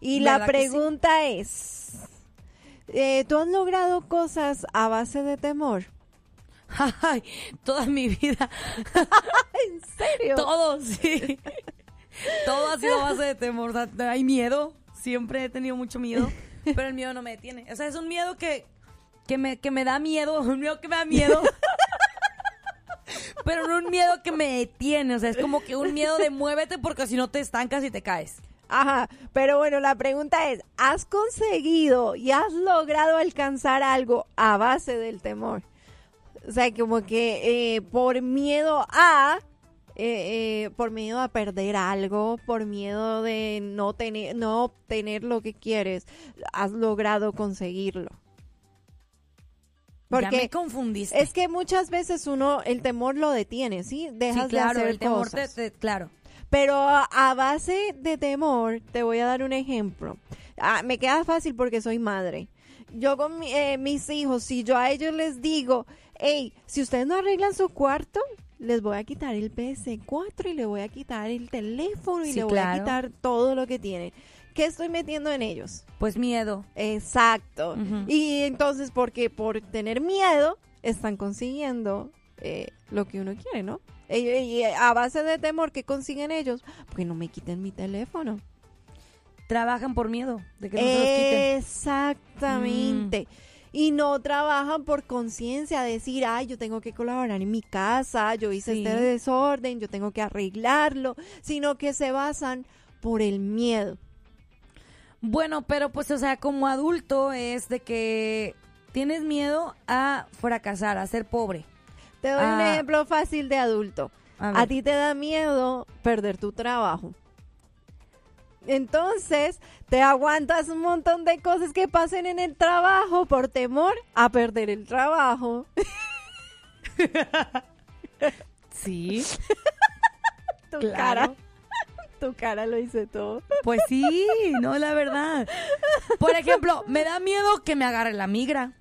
Y la pregunta es, eh, ¿tú has logrado cosas a base de temor? Ay, toda mi vida. ¿En serio? Todo, sí. Todo ha sido a base de temor. Hay miedo. Siempre he tenido mucho miedo. Pero el miedo no me detiene. O sea, es un miedo que, que, me, que me da miedo. Un miedo que me da miedo. Pero no un miedo que me detiene. O sea, es como que un miedo de muévete porque si no te estancas y te caes. Ajá, pero bueno, la pregunta es, ¿has conseguido y has logrado alcanzar algo a base del temor? O sea, como que eh, por miedo a, eh, eh, por miedo a perder algo, por miedo de no tener, no obtener lo que quieres, has logrado conseguirlo. ya me Porque confundiste. es que muchas veces uno, el temor lo detiene, ¿sí? Dejas sí, claro, de hacer el temor te- claro. Pero a, base de temor, te voy a dar un ejemplo. Ah, me queda fácil porque soy madre. Yo con mi- eh, mis hijos, si yo a ellos les digo, hey, si ustedes no arreglan su cuarto, les voy a quitar el PS4 y le voy a quitar el teléfono y Sí, le voy a quitar todo lo que tienen. ¿Qué estoy metiendo en ellos? Pues miedo. Exacto. Y entonces, porque por tener miedo, están consiguiendo eh, lo que uno quiere, ¿no? Y, a base de temor, ¿qué consiguen ellos? Porque no me quiten mi teléfono. Trabajan por miedo de que no se los quiten. Exactamente. Y no trabajan por conciencia, decir, ay, yo tengo que colaborar en mi casa, yo hice Sí. este desorden, yo tengo que arreglarlo, sino que se basan por el miedo. Bueno, pero pues, o sea, como adulto es de que tienes miedo a fracasar, a ser pobre. Te doy un Ah. ejemplo fácil de adulto. A ti te da miedo perder tu trabajo. Entonces, te aguantas un montón de cosas que pasen en el trabajo por temor a perder el trabajo. Sí. Tu Claro. cara. Tu cara lo hice todo. Pues sí, no, la verdad. Por ejemplo, me da miedo que me agarre la migra.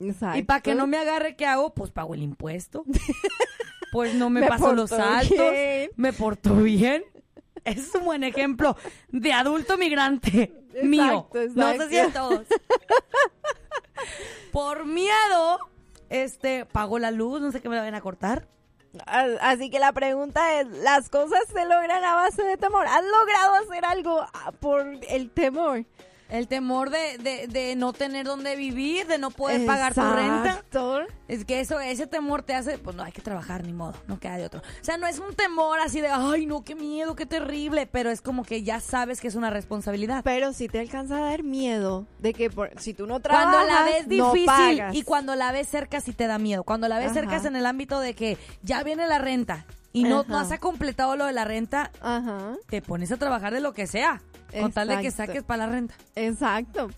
Exacto. Y para que no me agarre, ¿qué hago? Pues pago el impuesto. Pues no me, Me paso los saltos. bien. Me porto bien. Es un buen ejemplo de adulto migrante mío. Exacto, No sé si todos. Por miedo, este, pago la luz, no sé qué me la van a cortar. Así que la pregunta es, ¿las cosas se logran a base de temor? ¿Has logrado hacer algo ah, por el temor? El temor de, de, de no tener dónde vivir, de no poder pagar tu renta. Es que eso, ese temor te hace, pues no hay que trabajar ni modo, no queda de otro. O sea, no es un temor así de, ay, no, qué miedo, qué terrible, pero es como que ya sabes que es una responsabilidad. Pero si te alcanza a dar miedo de que por- si tú no trabajas, Cuando la ves no difícil pagas. y cuando la ves cerca sí te da miedo. Cuando la ves Ajá. cerca es en el ámbito de que ya viene la renta y no, has completado lo de la renta, Ajá, te pones a trabajar de lo que sea, con tal de que Exacto. saques para la renta. exacto.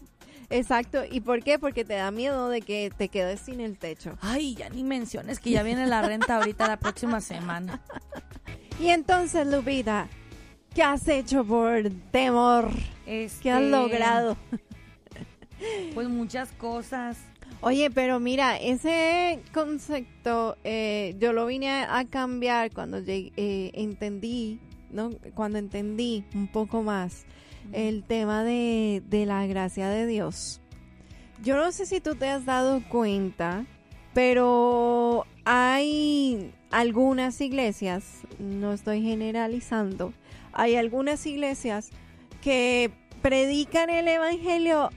Exacto. ¿Y por qué? Porque te da miedo de que te quedes sin el techo. Ay, ya ni menciones que ya viene la renta ahorita la próxima semana. Y entonces, Lupita, ¿qué has hecho por temor? ¿Qué has Este, logrado? Pues muchas cosas. Oye, pero mira, ese concepto eh, yo lo vine a, a cambiar cuando llegué- eh, entendí, ¿no? Cuando entendí un poco más el tema de, de la gracia de Dios. Yo no sé si tú te has dado cuenta, pero hay algunas iglesias, no estoy generalizando, hay algunas iglesias que predican el evangelio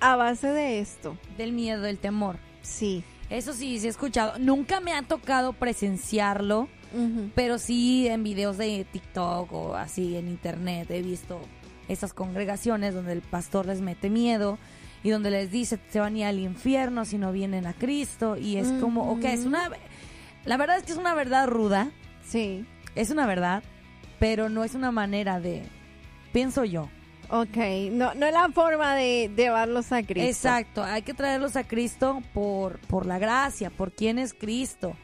a base de esto. Del miedo, del temor. Sí. Eso sí, sí he escuchado. Nunca me ha tocado presenciarlo, pero sí en videos de TikTok o así en internet he visto esas congregaciones donde el pastor les mete miedo y donde les dice se van a ir al infierno si no vienen a Cristo y es como, ok, es una... La verdad es que es una verdad ruda, Sí. es una verdad, pero no es una manera de... Pienso yo. Ok, no, no es la forma de llevarlos a Cristo. Exacto, hay que traerlos a Cristo por, por la gracia, por quién es Cristo.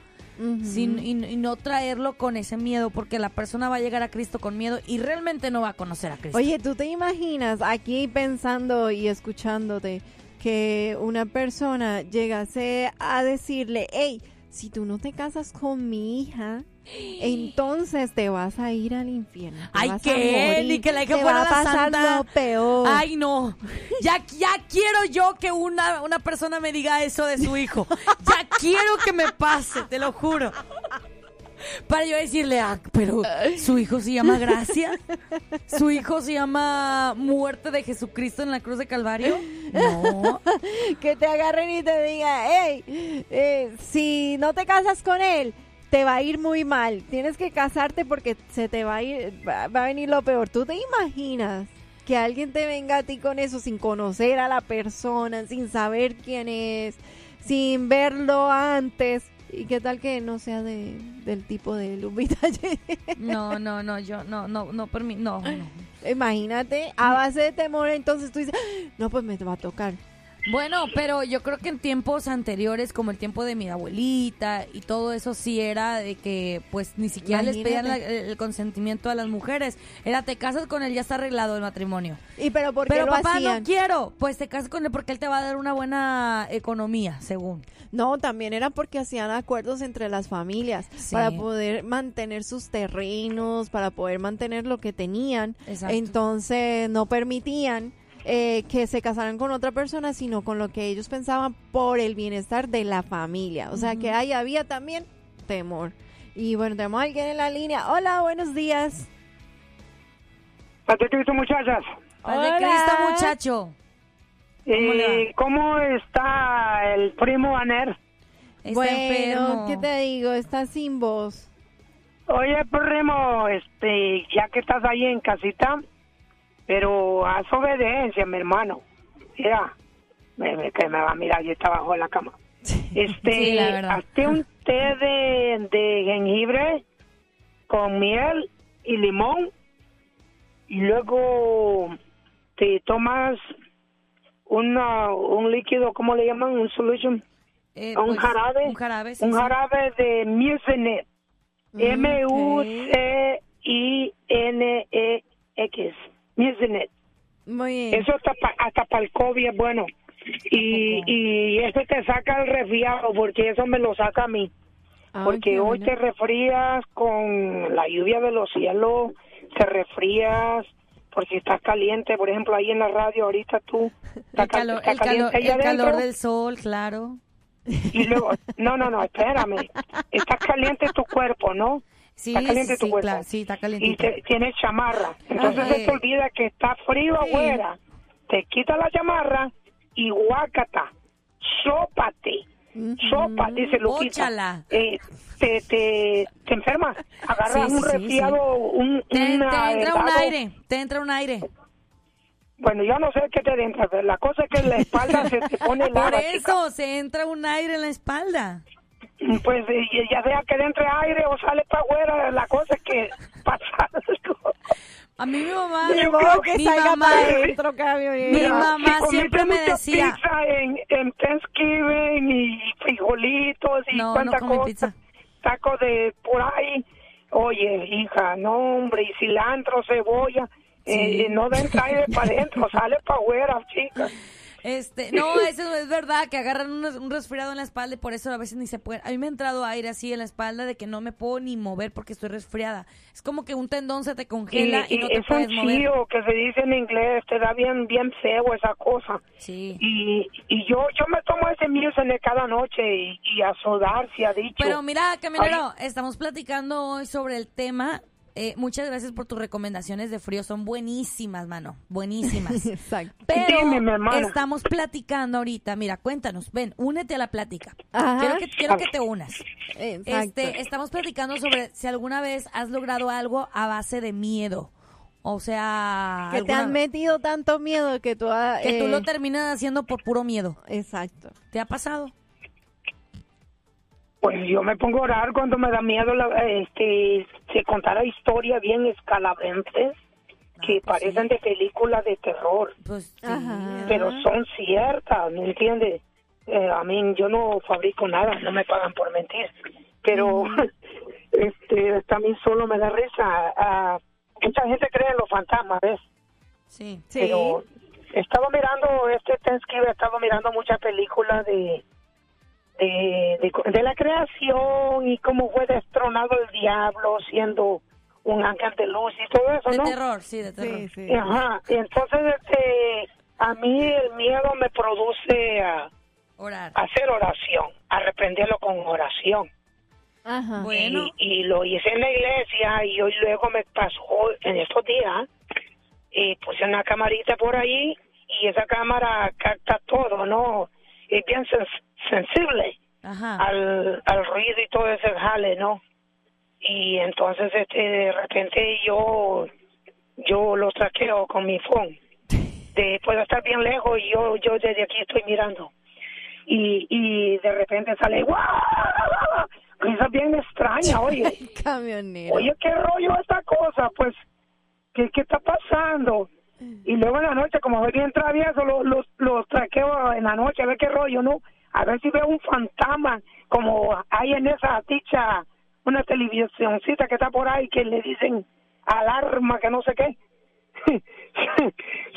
Sin- y, y no traerlo con ese miedo, porque la persona va a llegar a Cristo con miedo y realmente no va a conocer a Cristo. Oye, ¿tú te imaginas aquí pensando y escuchándote que una persona llegase a decirle, hey, si tú no te casas con mi hija, entonces te vas a ir al infierno. Ay, morir, Ni que la hija te fuera va a pasar santa. lo peor. Ay, no. Ya, ya quiero yo que una, una persona me diga eso de su hijo. Ya quiero que me pase, te lo juro. Para yo decirle, ah, pero su hijo se llama Gracia. Su hijo se llama Muerte de Jesucristo en la cruz de Calvario. No. que te agarren y te digan, hey, eh, si no te casas con él, te va a ir muy mal. Tienes que casarte porque se te va a ir, va, va a venir lo peor. ¿Tú te imaginas que alguien te venga a ti con eso sin conocer a la persona, sin saber quién es, sin verlo antes? ¿Y qué tal que no sea de, del tipo de Lupita? No, no, no, yo no, no, no, permi- no, no. Imagínate, a base de temor, entonces tú dices, "Ah, no, pues me va a tocar. Bueno, pero yo creo que en tiempos anteriores, como el tiempo de mi abuelita y todo eso, sí era de que, pues, ni siquiera les pedían la- el consentimiento a las mujeres. Era, te casas con él, ya está arreglado el matrimonio. ¿Y pero por qué Pero lo papá, hacían? no quiero. Pues te casas con él porque él te va a dar una buena economía, según. No, también era porque hacían acuerdos entre las familias Sí. para poder mantener sus terrenos, para poder mantener lo que tenían. Exacto. Entonces no permitían eh, que se casaran con otra persona, sino con lo que ellos pensaban por el bienestar de la familia. O sea que ahí había también temor. Y bueno, tenemos a alguien en la línea. Hola, buenos días. Paz de Cristo, muchachas. Paz de. Cristo, muchacho. ¿Cómo? ¿Y cómo está el primo Aner? Está bueno, enfermo. ¿qué te digo? Está sin voz. Oye, primo, este, ya que estás ahí en casita, pero haz obediencia, mi hermano. Mira, me, me- que me va a mirar, yo está abajo de la cama. Este, Sí, la hazte un té de, de jengibre con miel y limón y luego te tomas una, un líquido, ¿cómo le llaman? Un solution. Eh, un pues, jarabe. Un jarabe, sí, un sí. jarabe de Mucinex. M-U-C-I-N-E-X. Mucinex. Muy bien. Eso hasta, pa- hasta para el COVID es bueno. Y, y eso te saca el resfriado, porque eso me lo saca a mí. Ay, Porque hoy bueno. te resfrías con la lluvia de los cielos, te resfrías por si estás caliente, por ejemplo, ahí en la radio ahorita tú estás El calor, el caliente el del sol, claro. y luego, no, no, no, espérame, estás caliente tu cuerpo, ¿no? Sí, está caliente sí, tu cuerpo. claro, sí, está Y calientito. te- tienes chamarra. Entonces Ajá. se te olvida que está frío afuera. Te quita la chamarra y guácata, sópate. Sopa, dice Luquita. Eh, te, te, te enfermas, agarras un resfriado, un, Te, te una entra un aire, te entra un aire. Bueno, yo no sé qué te entra, pero la cosa es que la espalda se te pone Por lava, eso, se entra un aire en la espalda. Pues eh, ya sea que entre aire o sale para afuera, la cosa es que pasa algo. A mí mi mamá, Yo creo que mi salga mamá, cambio. Mi Mira, mamá si siempre me decía- pizza en, en Thanksgiving y frijolitos y No, no cuánta cosa, pizza. tacos de por ahí. Oye, hija, no, hombre, y cilantro, cebolla, Sí. eh, no entra aire para adentro, sale para afuera, chica. Este, no, eso es verdad, que agarran un, un resfriado en la espalda y por eso a veces ni se puede. A mí me ha entrado aire así en la espalda de que no me puedo ni mover porque estoy resfriada. Es como que un tendón se te congela y, y no te es puedes un mover. chío que se dice en inglés, te da bien, bien feo esa cosa. Sí. Y, y yo yo me tomo ese Mucinex cada noche y, y a sudar se ha dicho. Pero mira, Caminero, estamos platicando hoy sobre el tema. Eh, muchas gracias por tus recomendaciones de frío, son buenísimas, mano, buenísimas. Exacto. Pero Dime, estamos platicando ahorita, mira, cuéntanos, ven, únete a la plática. Ajá. Quiero que, quiero que te unas. Exacto. Este, estamos platicando sobre si alguna vez has logrado algo a base de miedo. O sea, que te han metido tanto miedo que tú has... que tú eh, lo terminas haciendo por puro miedo. Exacto. ¿Te ha pasado? Pues yo me pongo a orar cuando me da miedo la, este, se contara historias bien escalabrantes que pues parecen sí. de películas de terror, Pues pero son ciertas, ¿me entiendes? Eh, a mí yo no fabrico nada, no me pagan por mentir, pero este también solo me da risa. ah, mucha gente cree en los fantasmas, ¿ves? Sí. Sí. Pero he estado mirando, este Thanksgiving he estado mirando muchas películas de, de, de, de la creación y cómo fue destronado el diablo siendo un ángel de luz y todo eso, De ¿no? terror, sí, de terror. Sí, sí. Ajá, y entonces este, a mí el miedo me produce a, Orar. a hacer oración, a reprenderlo con oración. Ajá. Bueno. Y, y lo hice en la iglesia y hoy luego me pasó en estos días y puse una camarita por ahí y esa cámara capta todo, ¿no? Es bien sens- sensible Ajá. al, al ruido y todo ese jale, ¿no? Y entonces este de repente yo yo lo traqueo con mi phone. De, puedo estar bien lejos y yo yo desde aquí estoy mirando. Y, y de repente sale ¡guau! Cosa bien extraña, oye. Camionero. Oye, ¿qué rollo esta cosa? Pues, ¿qué, qué está pasando? Y luego en la noche, como soy bien travieso, los lo, lo traqueo en la noche a ver qué rollo, ¿no? A ver si veo un fantasma, como hay en esa dicha, una televisioncita que está por ahí que le dicen alarma, que no sé qué.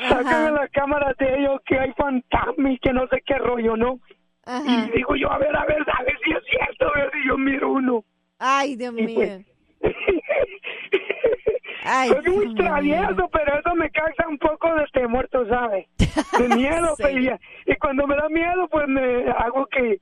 En las cámaras de ellos que hay fantasma y que no sé qué rollo, ¿no? Ajá. Y digo yo, a ver, a ver, a ver si es cierto, a ver si yo miro uno. Ay, Dios Y mío. pues, Ay, Soy muy travieso, pero eso me causa un poco de temor, tú sabes. De miedo, Sí. pues, y, cuando me da miedo, pues me hago que,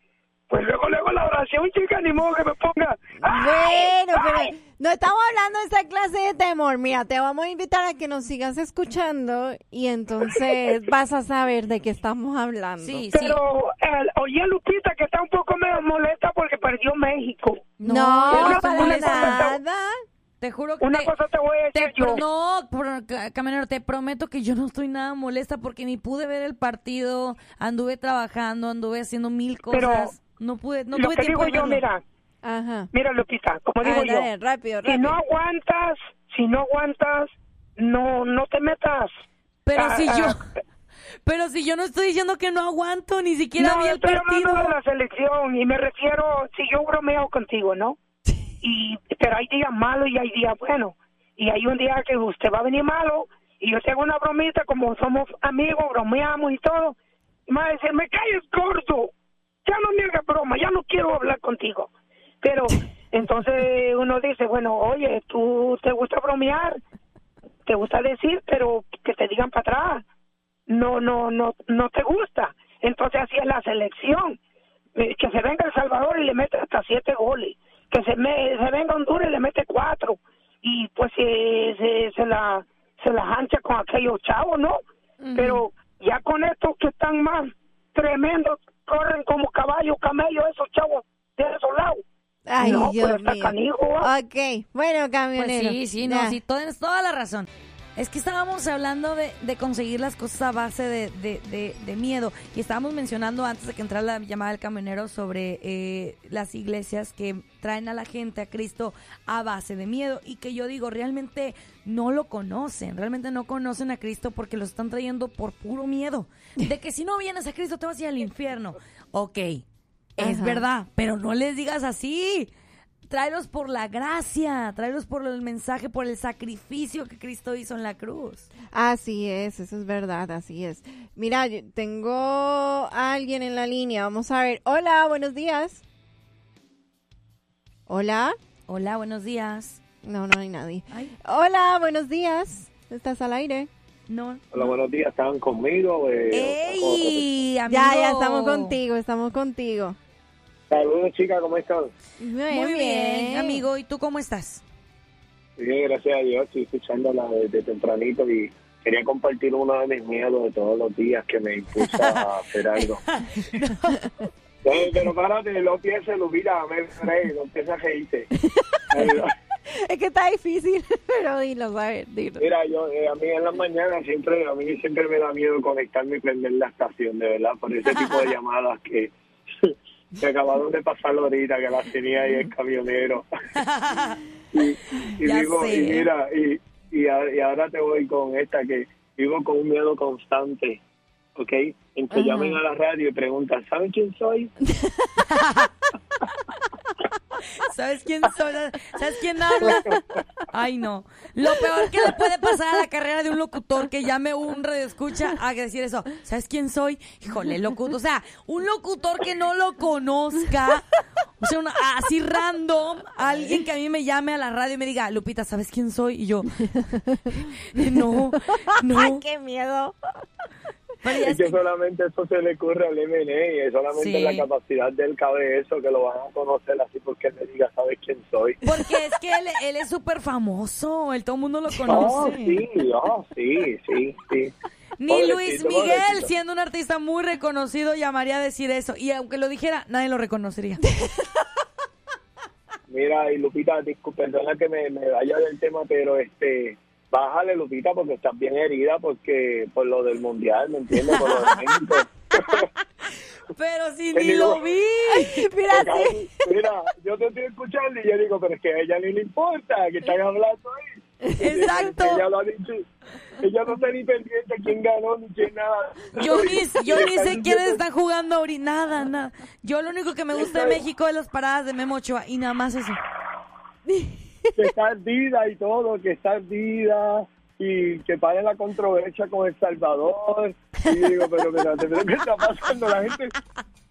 pues luego, luego la oración, chica, ni modo que me ponga. ¡ay! Bueno, pero ¡ay! no estamos hablando de esa clase de temor. Mira, te vamos a invitar a que nos sigas escuchando y entonces vas a saber de qué estamos hablando. Sí, sí. Pero, eh, oye, Lupita, que está un poco medio molesta porque perdió México. No, cosa- nada. Te juro que Una te- cosa te voy a te decir yo. no, pro- ca- camionero, te prometo que yo no estoy nada molesta porque ni pude ver el partido, anduve trabajando, anduve haciendo mil Pero cosas, no pude, no Lo tuve que tiempo digo yo, verlo. mira, Ajá. mira, Lupita, como digo ver, yo, dale, rápido, si rápido. no aguantas, si no aguantas, no, no te metas. Pero Ah, si ah, yo, pero si yo no estoy diciendo que no aguanto, ni siquiera no, vi el estoy partido. hablando de la selección y me refiero, si yo bromeo contigo, ¿no? Y, pero hay días malos y hay días buenos. Y hay un día que usted va a venir malo y yo te hago una bromita, como somos amigos, bromeamos y todo. Y me va a decir, me calles gordo, ya no me hagas broma, ya no quiero hablar contigo. Pero entonces uno dice, bueno, oye, tú te gusta bromear, te gusta decir, pero que te digan para atrás no no no no te gusta entonces así es la selección Eh, que se venga El Salvador y le mete hasta siete goles que se me, se venga Honduras y le mete cuatro y pues se, se, se la se la hancha con aquellos chavos no pero ya con estos que están más tremendos corren como caballos camellos esos chavos de esos lados Ay, no Dios pues está mío. canijo ¿va? Ok, bueno, Pues camionero. sí, sí, no, sí, tienes toda la razón. Es que estábamos hablando de, de conseguir las cosas a base de, de- de- de miedo y estábamos mencionando antes de que entrara la llamada del camionero sobre eh, las iglesias que traen a la gente a Cristo a base de miedo y que yo digo, realmente no lo conocen, realmente no conocen a Cristo porque lo están trayendo por puro miedo. De que si no vienes a Cristo te vas a ir al infierno. Ok, es Ajá. verdad, pero no les digas así. Tráelos por la gracia, tráelos por el mensaje, por el sacrificio que Cristo hizo en la cruz. Así es, eso es verdad, así es. Mira, yo tengo a alguien en la línea, vamos a ver. Hola, buenos días. Hola. Hola, buenos días. No, no hay nadie. Ay, Hola, buenos días. ¿Estás al aire? no. Hola, buenos días. ¿Estaban conmigo? Eh, ¡Ey, amigo! Ya, ya estamos contigo, estamos contigo. Saludos, chicas, ¿cómo están? Muy, Muy bien, amigo. ¿Y tú cómo estás? Bien, gracias a Dios. Estoy escuchándola desde tempranito y quería compartir uno de mis miedos de todos los días que me impulsa a hacer algo. Eh, pero párate, no pienses, mira, me reí, no pienses a reírte. Es que está difícil, pero dilo, a ver, dilo. Mira, yo eh, a mí en las mañanas siempre, a mí siempre me da miedo conectarme y prender la estación, de verdad, por ese tipo de llamadas que, que acabaron de pasar ahorita, que las tenía ahí el camionero. y y digo, sé. y mira, y, y, a- y ahora te voy con esta que vivo con un miedo constante, ¿ok? En que llamen a la radio y preguntan, ¿saben quién soy? ¿Sabes quién soy? ¿Sabes quién habla? Ay, no. Lo peor que le puede pasar a la carrera de un locutor que llame un escucha a decir eso. ¿Sabes quién soy? Híjole, locutor. O sea, un locutor que no lo conozca. O sea, así random. Alguien que a mí me llame a la radio y me diga, Lupita, ¿sabes quién soy? Y yo, no, no. ¡Ay, qué miedo! Es que solamente eso se le ocurre al MNE y es solamente Sí. la capacidad del eso que lo van a conocer así porque le diga, ¿sabes quién soy? porque es que él, él es súper famoso. El todo el mundo lo Oh, conoce. sí, oh, sí, sí, sí. Ni Pobrecito, Luis Miguel, pobrecito. siendo un artista muy reconocido, llamaría a decir eso. Y aunque lo dijera, nadie lo reconocería. Mira, y Lupita, disculpe, perdona que me, me vaya del tema, pero este, bájale, Lupita, porque estás bien herida porque por lo del mundial, ¿me entiendes? Por lo de México. Pero si ni digo- lo vi. Mira, sí. Mira, yo te estoy escuchando y yo digo, pero es que a ella ni le importa que están hablando ahí. Exacto. Ella lo ha dicho. Ella no está ni pendiente quién ganó ni quién nada. Yo ni, yo ni sé quiénes están jugando ahorita. Nada, nada. Yo lo único que me gusta de México es las paradas de Memo Ochoa. Y nada más eso. Que está ardida y todo, que está ardida y que pare la controversia con El Salvador. Y digo, pero espérate, pero ¿qué está pasando? La gente...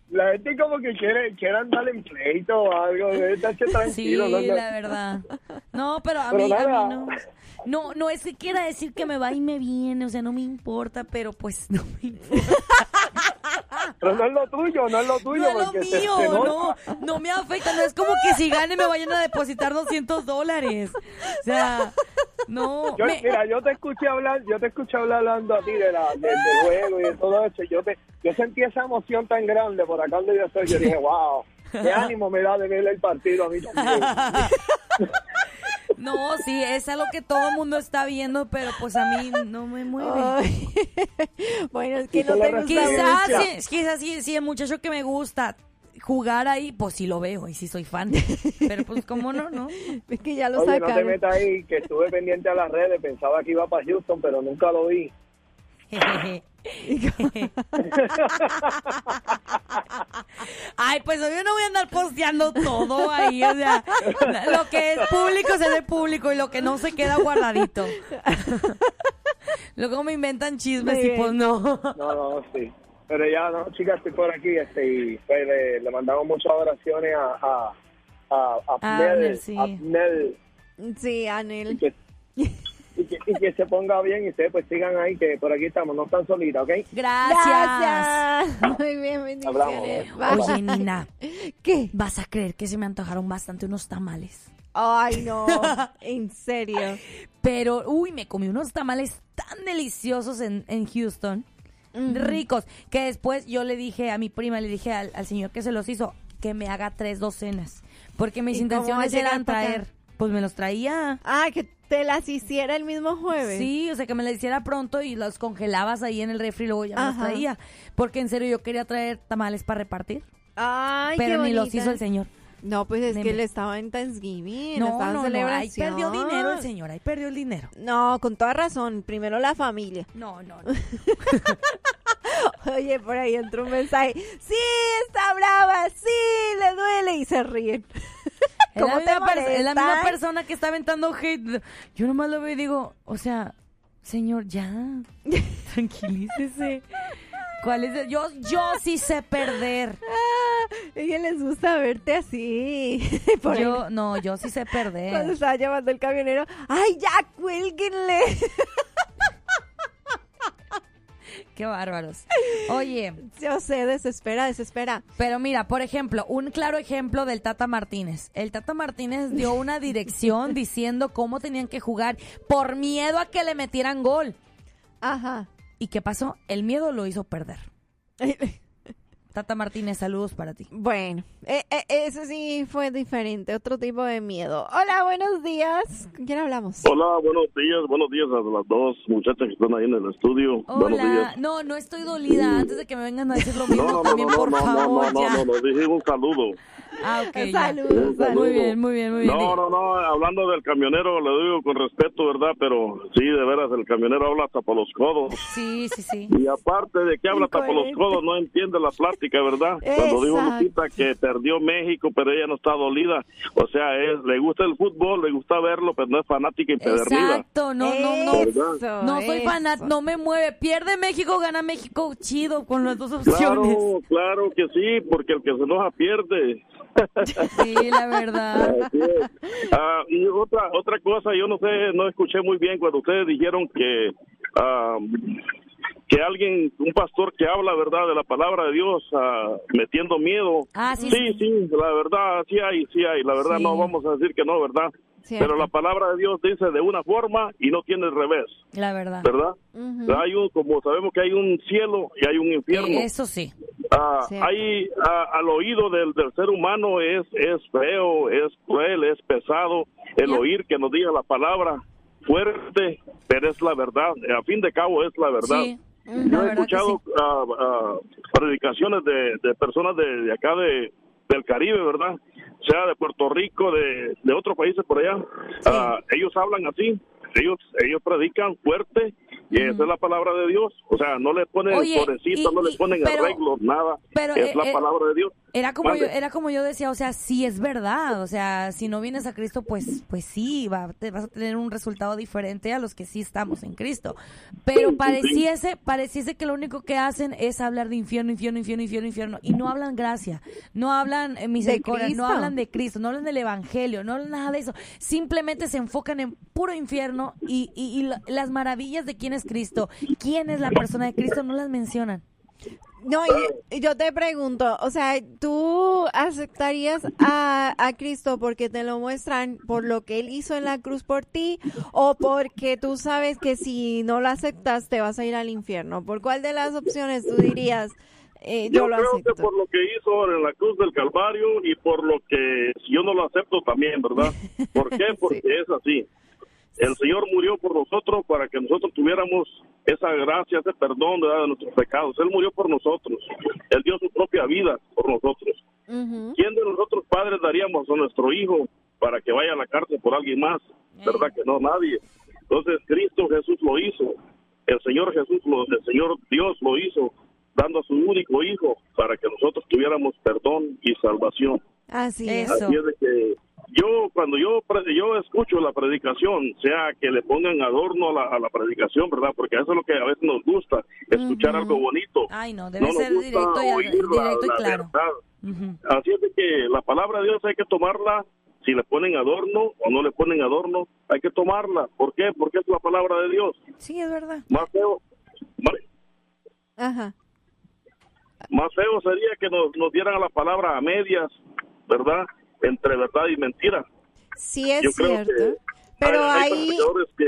La gente como que quiere, quiere andar en pleito o algo, estarse Sí, tranquilo. ¿no? la verdad. No, pero a Pero mí, a mí no. No, no es que quiera decir que me va y me viene, o sea, no me importa, pero pues no me importa. Pero no es lo tuyo, no es lo tuyo. No es lo porque mío, se no, no me afecta, no es como que si gane me vayan a depositar 200 dólares. O sea, no. Yo, me- Mira, yo te escuché hablar, yo te escuché hablar hablando a ti de la, de- del juego y de todo eso. Yo te, yo sentí esa emoción tan grande por acá donde yo estoy. Yo dije, wow, qué ánimo me da de ver el partido a mí también. No, sí, es algo que todo el mundo está viendo, pero pues a mí no me mueve. Ay. bueno, es que no te gusta Quizás, sí, quizás sí, sí, el muchacho que me gusta jugar ahí, pues sí lo veo y sí soy fan. Pero pues cómo no, ¿no? Es que ya lo Oye, no te sacaron. metas ahí, que estuve pendiente a las redes, pensaba que iba para Houston, pero nunca lo vi. Ay, pues yo no voy a andar posteando todo ahí, o sea, lo que es público se ve público y lo que no se queda guardadito. Luego me inventan chismes y pues no. No, no, sí. Pero ya, no, chicas, estoy por aquí este, y pues, le, le mandamos muchas oraciones a, a, a, a A Abnel, Abner, sí. Abnel, Sí, Anel. Y, que, y que se ponga bien y ustedes pues sigan ahí, que por aquí estamos, no están solitas, ¿ok? Gracias. Gracias. Muy bien, bendiciones. Hablamos. Oye, Nina, ¿Qué? vas a creer que se me antojaron bastante unos tamales. Ay, no. En serio. Pero, uy, me comí unos tamales tan deliciosos en, en Houston. Ricos. Que después yo le dije a mi prima, le dije al, al señor que se los hizo, que me haga tres docenas. Porque mis ¿Y cómo va a intenciones eran traer. Pues me los traía. Ah, que te las hiciera el mismo jueves. Sí, o sea, que me las hiciera pronto y los congelabas ahí en el refri y luego ya me Ajá. traía. Porque en serio yo quería traer tamales para repartir. Ay, qué pero ni los hizo el señor. No, pues es que él estaba en Thanksgiving, No, estaba en no, no, ahí celebración. perdió dinero el señor, ahí perdió el dinero. No, con toda razón. Primero la familia. No, no, no. Oye, por ahí entró un mensaje. Sí, está brava, sí, le duele y se ríen. Es la, ¿Cómo te misma es la misma persona que está aventando hate. Yo nomás lo veo y digo, o sea, señor, ya, tranquilícese. ¿Cuál es el- Yo, yo sí sé perder. A ella les gusta verte así. Por Yo, no, yo sí sé cuando perder. estaba llamando el camionero. ¡Ay, ya, cuélguenle! Qué bárbaros. Oye, Yo sé, desespera, desespera. pero mira, por ejemplo, un claro ejemplo del Tata Martínez. El Tata Martínez dio una dirección diciendo cómo tenían que jugar por miedo a que le metieran gol. Ajá. ¿Y qué pasó? El miedo lo hizo perder. Tata Martínez, saludos para ti. Bueno, eh, eh, ese sí fue diferente, otro tipo de miedo. Hola, buenos días. ¿Con quién hablamos? Hola, buenos días, buenos días a las dos muchachas que están ahí en el estudio. Buenos Hola, días. no, no estoy dolida. Antes de que me vengan a decir lo mismo, No, no, no, también no, por no, no, favor, no, no, ya. no, no, dije un saludo. Ah, ok. Saludos, Muy bien, muy bien, muy bien. No, no, no, hablando del camionero, le digo con respeto, ¿verdad? Pero sí, de veras, el camionero habla hasta por los codos. Sí, sí, sí. Y aparte de que habla hasta por los codos, no entiende la plática, ¿verdad? Cuando dijo Exacto. Lupita que perdió México, pero ella no está dolida. O sea, es, le gusta el fútbol, le gusta verlo, pero no es fanática empedernida. Exacto, no, no, no. Eso, No soy fanat, no me mueve. Pierde México, gana México, chido, con las dos opciones. Claro, claro que sí, porque el que se enoja pierde. Sí, la verdad. Ah, y otra otra cosa, yo no sé, no escuché muy bien cuando ustedes dijeron que ah, que alguien, un pastor que habla, verdad, de la palabra de Dios, ah, metiendo miedo. Ah, sí, sí, sí, la verdad, sí hay, sí hay. La verdad, Sí. no vamos a decir que no, ¿verdad? Cierto. Pero la palabra de Dios dice de una forma y no tiene el revés, La verdad. ¿verdad? Hay un, como sabemos que hay un cielo y hay un infierno. Eh, Eso sí. Ah, hay ah, al oído del, del ser humano es es feo, es cruel, es pesado el oír que nos diga la palabra fuerte, pero es la verdad. A fin de cabo es la verdad. Sí. Yo La he verdad escuchado sí. ah, ah, predicaciones de, de personas de, de acá de del Caribe, ¿verdad? Sea de Puerto Rico, de, de otros países por allá. Ah, ellos hablan así, ellos ellos predican fuerte y esa es la palabra de Dios. O sea, no le ponen Oye, y- no le y- ponen pero- arreglos, nada. pero, es eh, la eh, palabra de Dios. Era como yo, era como yo decía, o sea, sí es verdad, o sea, si no vienes a Cristo, pues, pues sí, va, te vas a tener un resultado diferente a los que sí estamos en Cristo. Pero pareciese, pareciese que lo único que hacen es hablar de infierno, infierno, infierno, infierno, infierno, y no hablan gracia, no hablan eh, misericordia, no hablan de Cristo, no hablan del Evangelio, no hablan nada de eso, simplemente se enfocan en puro infierno y, y, y la- las maravillas de quién es Cristo, quién es la persona de Cristo, no las mencionan. No, y, yo te pregunto, o sea, ¿tú aceptarías a, a Cristo porque te lo muestran por lo que Él hizo en la cruz por ti o porque tú sabes que si no lo aceptas te vas a ir al infierno? ¿Por cuál de las opciones tú dirías, eh, yo, Yo lo creo acepto? que por lo que hizo en la cruz del Calvario y por lo que si yo no lo acepto también, ¿verdad? ¿Por qué? Porque es así. El Señor murió por nosotros para que nosotros tuviéramos esa gracia, ese perdón ¿verdad? de nuestros pecados. Él murió por nosotros. Él dio su propia vida por nosotros. Ujú. ¿Quién de nosotros padres daríamos a nuestro hijo para que vaya a la cárcel por alguien más? ¿Verdad que no? Nadie. Entonces Cristo Jesús lo hizo. El Señor Jesús, lo, el Señor Dios lo hizo, dando a su único hijo para que nosotros tuviéramos perdón y salvación. Así. Así es de que yo cuando yo yo escucho la predicación, sea que le pongan adorno a la, a la predicación, ¿verdad? Porque eso es lo que a veces nos gusta, escuchar algo bonito. Ay, no, debe nos ser directo y, la- claro. Así es de que la palabra de Dios hay que tomarla, si le ponen adorno o no le ponen adorno, hay que tomarla. ¿Por qué? Porque es la palabra de Dios. Sí, es verdad. Más feo, Ajá. más feo sería que nos, nos dieran la palabra a medias, ¿verdad? Entre verdad y mentira. Sí es Yo cierto. Pero hay, hay ahí, predicadores que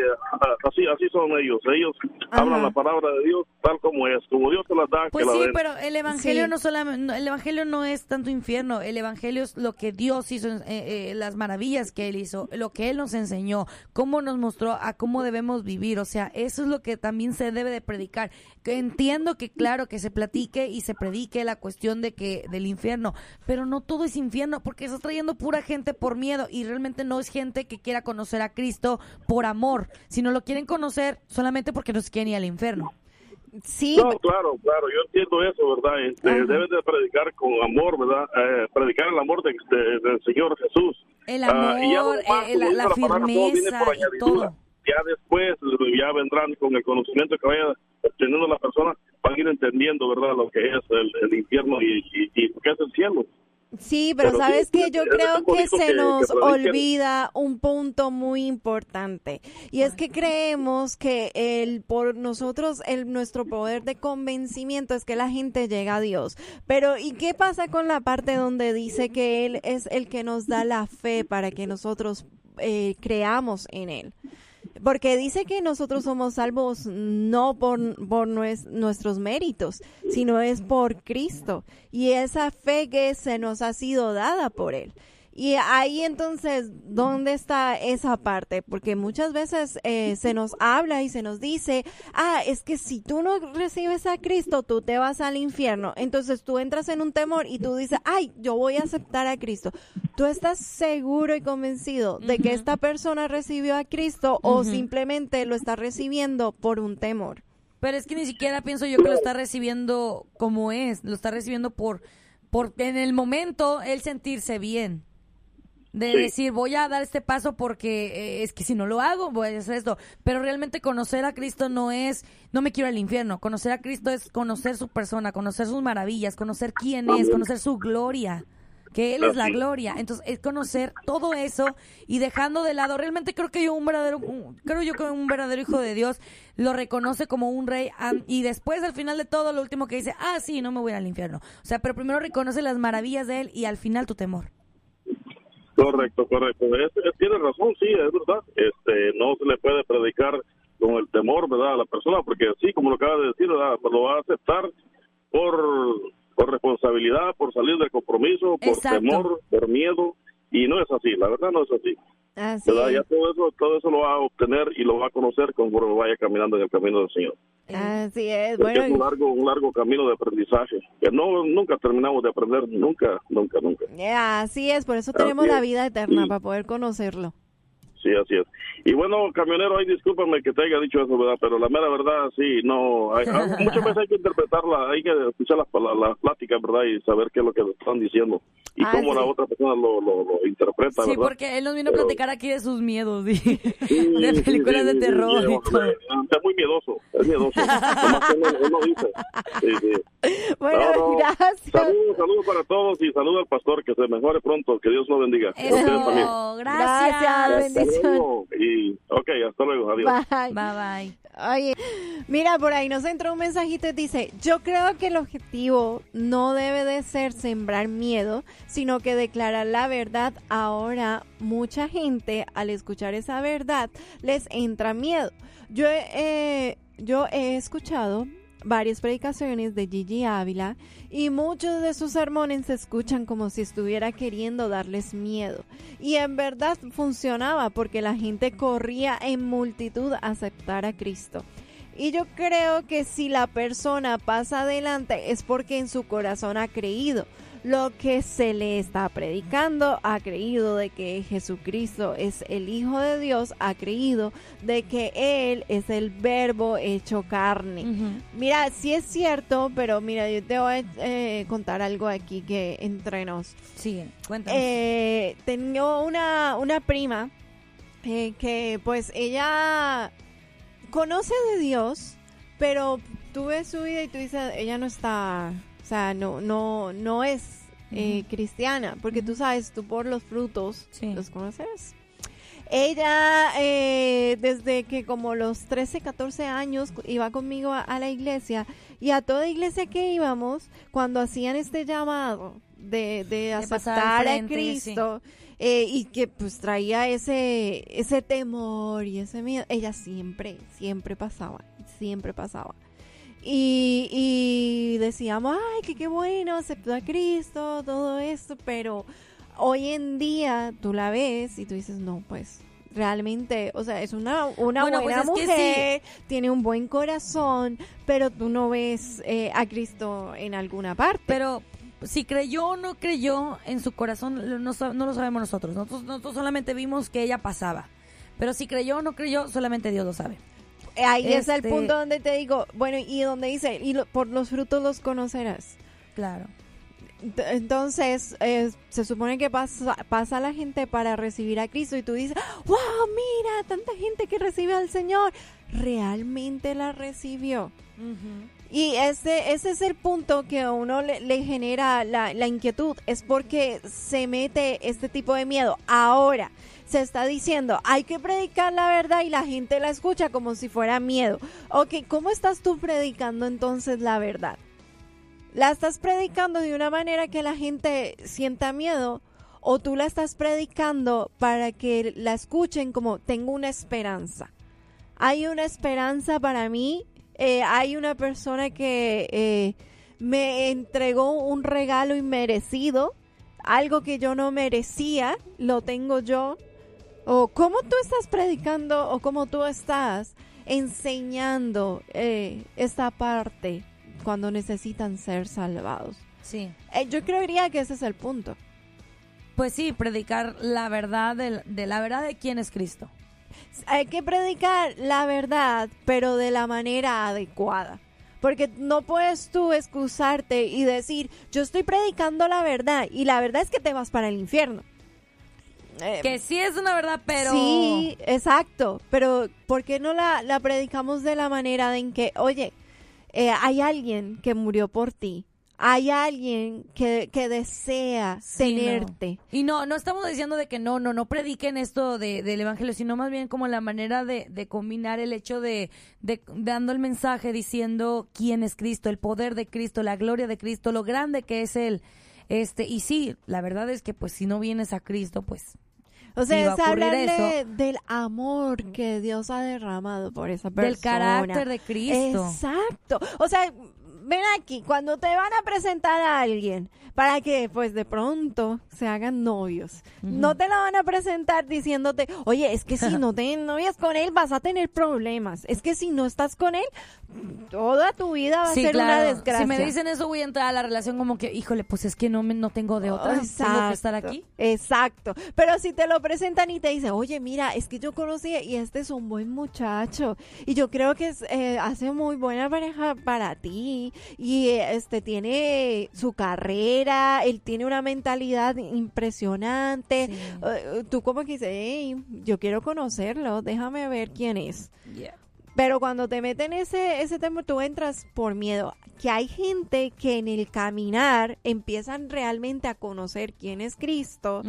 así así son ellos. Ellos Ajá. hablan la palabra de Dios tal como es, como Dios se las da. Pues que la sí, den. pero el evangelio Sí. no solamente, el evangelio no es tanto infierno, el evangelio es lo que Dios hizo, eh, eh, las maravillas que él hizo, lo que él nos enseñó, cómo nos mostró a cómo debemos vivir, o sea, eso es lo que también se debe de predicar. Que entiendo que claro que se platique y se predique la cuestión de que del infierno, pero no todo es infierno porque estás trayendo pura gente por miedo y realmente no es gente que quiera conocer a Cristo por amor, sino lo quieren conocer solamente porque no se quieren ir al infierno. sí, No, claro, claro, yo entiendo eso, ¿verdad? Este, Ajá. debes de predicar con amor, ¿verdad? Eh, predicar el amor de- de- del Señor Jesús. El Ah, y amor, demás, eh, la, la todo firmeza por y todo. Ya después, ya vendrán con el conocimiento que vaya obteniendo la persona, van a ir entendiendo, ¿verdad? Lo que es el, el infierno y, y, y lo que es el cielo. Sí, pero, Pero sabes sí, que yo creo que se que- nos que olvida un punto muy importante y es que creemos que el por nosotros el nuestro poder de convencimiento es que la gente llega a Dios. Pero ¿y qué pasa con la parte donde dice que él es el que nos da la fe para que nosotros eh, creamos en él? Porque dice que nosotros somos salvos no por, por nues- nuestros méritos, sino es por Cristo. Y esa fe que se nos ha sido dada por Él. Y ahí entonces, ¿dónde está esa parte? Porque muchas veces eh, se nos habla y se nos dice, ah, es que si tú no recibes a Cristo, tú te vas al infierno. Entonces tú entras en un temor y tú dices, ay, yo voy a aceptar a Cristo. ¿Tú estás seguro y convencido de que esta persona recibió a Cristo o simplemente lo está recibiendo por un temor? Pero es que ni siquiera pienso yo que lo está recibiendo como es, lo está recibiendo por, por en el momento él sentirse bien. De decir, voy a dar este paso porque eh, es que si no lo hago, voy a hacer esto. Pero realmente conocer a Cristo no es, no me quiero al infierno. Conocer a Cristo es conocer su persona, conocer sus maravillas, conocer quién es, conocer su gloria que Él es la gloria. Entonces, es conocer todo eso y dejando de lado, realmente creo que yo un verdadero, creo yo que un verdadero hijo de Dios lo reconoce como un rey y después al final de todo lo último que dice, ah, sí, no me voy al infierno. O sea, pero primero reconoce las maravillas de Él y al final tu temor. Correcto, correcto. tiene razón, sí, es verdad. Este, no se le puede predicar con el temor, ¿verdad? A la persona, porque sí, como lo acaba de decir, ¿verdad? Pues lo va a aceptar por por responsabilidad, por salir del compromiso, por temor, por miedo, y no es así, la verdad no es así. Así Ya todo eso, todo eso lo va a obtener y lo va a conocer conforme vaya caminando en el camino del Señor. Así es, bueno. Es un largo, un largo camino de aprendizaje que no nunca terminamos de aprender, nunca, nunca, nunca. así es, por eso tenemos la vida eterna para poder conocerlo. Sí, así es. Y bueno, camionero, ahí discúlpame que te haya dicho eso, ¿verdad? Pero la mera verdad, sí, no. Hay, muchas veces hay que interpretarla, hay que escuchar las la, pláticas, ¿verdad? Y saber qué es lo que están diciendo y ah, cómo la otra persona lo, lo, interpreta, Sí, porque él nos vino a platicar aquí de sus miedos, y de películas de terror y todo. Está muy miedoso, es miedoso. él, lo dice. Bueno, gracias. Saludos, saludos para todos y saludos al pastor, que se mejore pronto, que Dios lo bendiga. Eso, gracias. gracias y, ok, hasta luego. Adiós. Bye. Bye, Oye, mira, por ahí nos entró un mensajito y dice, yo creo que el objetivo no debe de ser sembrar miedo, sino que declarar la verdad. Ahora, mucha gente, al escuchar esa verdad, les entra miedo. Yo, eh, yo he escuchado varias predicaciones de Gigi Ávila y muchos de sus sermones se escuchan como si estuviera queriendo darles miedo. Y en verdad funcionaba porque la gente corría en multitud a aceptar a Cristo. Y yo creo que si la persona pasa adelante es porque en su corazón ha creído lo que se le está predicando, ha creído de que Jesucristo es el Hijo de Dios, ha creído de que Él es el verbo hecho carne. Mira, sí es cierto, pero mira, yo te voy a eh, contar algo aquí que entre nos. Sí, cuéntame. Eh, tengo una, una prima eh, que pues ella conoce de Dios, pero tú ves su vida y tú dices, ella no está sea, no, no, no es eh, cristiana, porque tú sabes, tú por los frutos los conoces. Ella, eh, desde que como los 13, 14 años, iba conmigo a, la iglesia y a toda iglesia que íbamos, cuando hacían este llamado de, de aceptar a Cristo eh, y que pues traía ese, ese temor y ese miedo, ella siempre, siempre pasaba, siempre pasaba. Y, decíamos, ay, que qué bueno, aceptó a Cristo, todo esto, pero hoy en día tú la ves y tú dices, no, pues realmente, o sea, es una, una pues buena mujer, tiene un buen corazón, pero tú no ves eh, a Cristo en alguna parte. Pero si creyó o no creyó en su corazón, no, no lo sabemos nosotros. nosotros. Nosotros solamente vimos que ella pasaba. Pero si creyó o no creyó, solamente Dios lo sabe ahí es el este punto donde te digo, bueno, y donde dice, y por los frutos los conocerás. Claro. Entonces, eh, se supone que pasa, pasa la gente para recibir a Cristo y tú dices, wow, mira, tanta gente que recibe al Señor. Realmente la recibió. Y ese, ese es el punto que a uno le, le genera la, la, inquietud, es porque se mete este tipo de miedo. Ahora, se está diciendo, hay que predicar la verdad y la gente la escucha como si fuera miedo. Ok, ¿cómo estás tú predicando entonces la verdad? ¿La estás predicando de una manera que la gente sienta miedo? ¿O tú la estás predicando para que la escuchen como tengo una esperanza? Hay una esperanza para mí. Eh, hay una persona que eh, me entregó un regalo inmerecido algo que yo no merecía, lo tengo yo. O cómo tú estás predicando o cómo tú estás enseñando eh, esta parte cuando necesitan ser salvados. Sí. Eh, yo creería que ese es el punto. Pues sí, predicar la verdad de, de la verdad de quién es Cristo. Hay que predicar la verdad, pero de la manera adecuada. Porque no puedes tú excusarte y decir, yo estoy predicando la verdad y la verdad es que te vas para el infierno. Eh, Que sí es una verdad, pero... Sí, exacto. Pero ¿por qué no la, la predicamos de la manera en que, oye, eh, hay alguien que murió por ti? Hay alguien que, que desea Sí, no. tenerte. Y no, no estamos diciendo de que no, no, no prediquen esto de, del evangelio, sino más bien como la manera de, de combinar el hecho de, de dando el mensaje diciendo quién es Cristo, el poder de Cristo, la gloria de Cristo, lo grande que es Él. Este, y sí, la verdad es que pues si no vienes a Cristo, pues O sea, es del amor que Dios ha derramado por esa persona. del carácter de Cristo. Exacto. O sea, ven aquí, cuando te van a presentar a alguien para que pues de pronto se hagan novios, no te la van a presentar diciéndote, oye, es que si no te novias con él vas a tener problemas. Es que si no estás con él, toda tu vida va a ser una desgracia. Si me dicen eso, voy a entrar a la relación como que, híjole, pues es que no me, no tengo de otra. Tengo que estar aquí. Exacto. Pero si te lo presentan y te dicen, oye, mira, es que yo conocí y este es un buen muchacho y yo creo que es, eh, hace muy buena pareja para ti y este tiene su carrera, él tiene una mentalidad impresionante. Sí. Eh, tú como que dices, hey, yo quiero conocerlo, déjame ver quién es. Yeah. Pero cuando te meten ese, ese tema, tú entras por miedo. Que hay gente que en el caminar empiezan realmente a conocer quién es Cristo.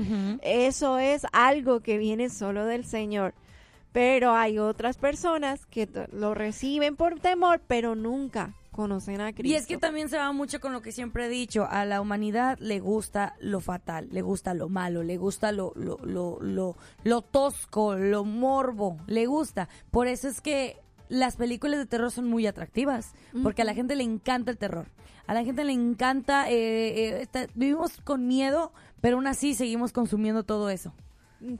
Eso es algo que viene solo del Señor. Pero hay otras personas que lo reciben por temor, pero nunca conocen a Cristo. Y es que también se va mucho con lo que siempre he dicho, a la humanidad le gusta lo fatal, le gusta lo malo, le gusta lo, lo, lo, lo, lo tosco, lo morbo, le gusta. Por eso es que las películas de terror son muy atractivas, porque a la gente le encanta el terror. A la gente le encanta, eh, eh, está- vivimos con miedo, pero aún así seguimos consumiendo todo eso.